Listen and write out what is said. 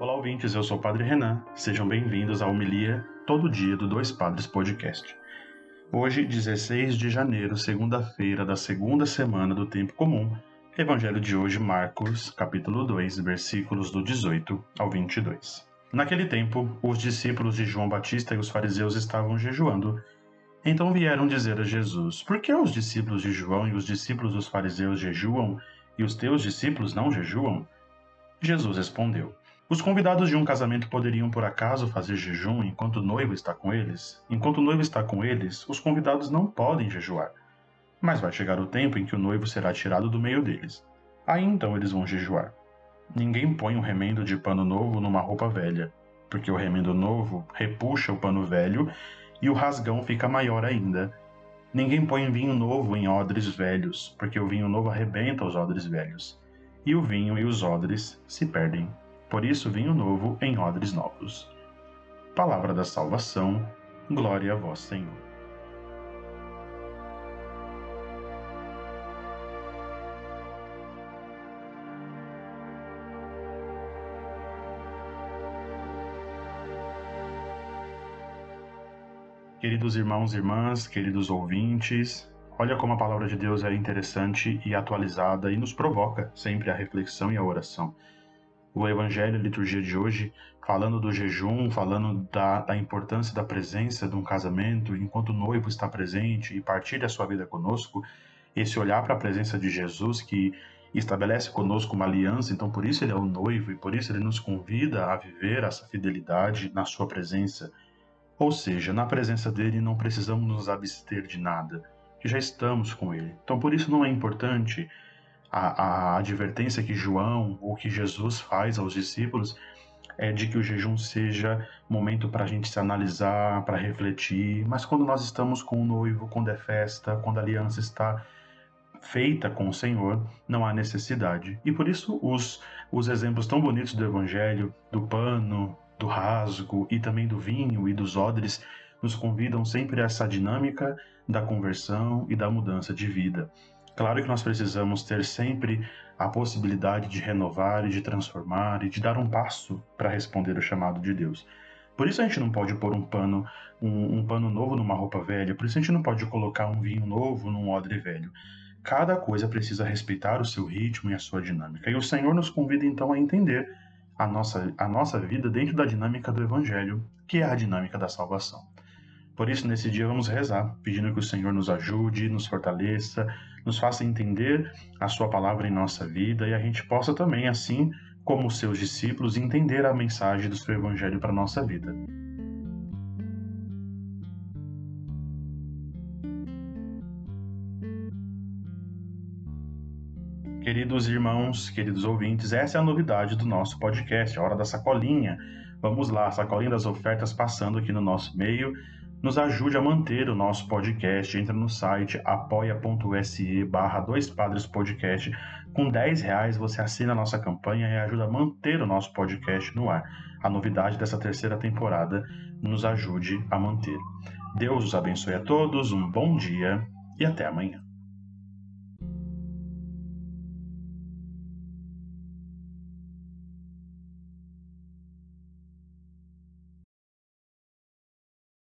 Olá, ouvintes, eu sou o Padre Renan. Sejam bem-vindos à Homilia Todo Dia do Dois Padres Podcast. Hoje, 16 de janeiro, segunda-feira da segunda semana do Tempo Comum, Evangelho de hoje, Marcos, capítulo 2, versículos do 18 ao 22. Naquele tempo, os discípulos de João Batista e os fariseus estavam jejuando. Então vieram dizer a Jesus: Por que os discípulos de João e os discípulos dos fariseus jejuam e os teus discípulos não jejuam? Jesus respondeu: Os convidados de um casamento poderiam por acaso fazer jejum enquanto o noivo está com eles? Enquanto o noivo está com eles, os convidados não podem jejuar. Mas vai chegar o tempo em que o noivo será tirado do meio deles. Aí então eles vão jejuar. Ninguém põe um remendo de pano novo numa roupa velha, porque o remendo novo repuxa o pano velho e o rasgão fica maior ainda. Ninguém põe vinho novo em odres velhos, porque o vinho novo arrebenta os odres velhos e o vinho e os odres se perdem. Por isso, vinho novo em odres novos. Palavra da salvação, glória a vós, Senhor. Queridos irmãos e irmãs, queridos ouvintes, Olha como a palavra de Deus é interessante e atualizada e nos provoca sempre a reflexão e a oração. O Evangelho, a liturgia de hoje, falando do jejum, falando da, da importância da presença de um casamento, enquanto o noivo está presente e partilha a sua vida conosco, esse olhar para a presença de Jesus que estabelece conosco uma aliança, então por isso ele é o noivo e por isso ele nos convida a viver essa fidelidade na sua presença. Ou seja, na presença dele não precisamos nos abster de nada que já estamos com Ele. Então, por isso não é importante a, a advertência que João ou que Jesus faz aos discípulos é de que o jejum seja momento para a gente se analisar, para refletir, mas quando nós estamos com o noivo, quando é festa, quando a aliança está feita com o Senhor, não há necessidade. E por isso os, os exemplos tão bonitos do Evangelho, do pano, do rasgo e também do vinho e dos odres, nos convidam sempre a essa dinâmica da conversão e da mudança de vida. Claro que nós precisamos ter sempre a possibilidade de renovar e de transformar e de dar um passo para responder o chamado de Deus. Por isso a gente não pode pôr um pano, um, um, pano novo numa roupa velha, por isso a gente não pode colocar um vinho novo num odre velho. Cada coisa precisa respeitar o seu ritmo e a sua dinâmica. E o Senhor nos convida então a entender a nossa, a nossa vida dentro da dinâmica do Evangelho, que é a dinâmica da salvação. Por isso, nesse dia, vamos rezar, pedindo que o Senhor nos ajude, nos fortaleça, nos faça entender a Sua palavra em nossa vida e a gente possa também, assim como os seus discípulos, entender a mensagem do seu Evangelho para a nossa vida. Queridos irmãos, queridos ouvintes, essa é a novidade do nosso podcast, a Hora da Sacolinha. Vamos lá, sacolinha das ofertas passando aqui no nosso meio nos ajude a manter o nosso podcast. Entra no site apoia.se barra dois padres podcast. Com 10 reais você assina a nossa campanha e ajuda a manter o nosso podcast no ar. A novidade dessa terceira temporada nos ajude a manter. Deus os abençoe a todos, um bom dia e até amanhã.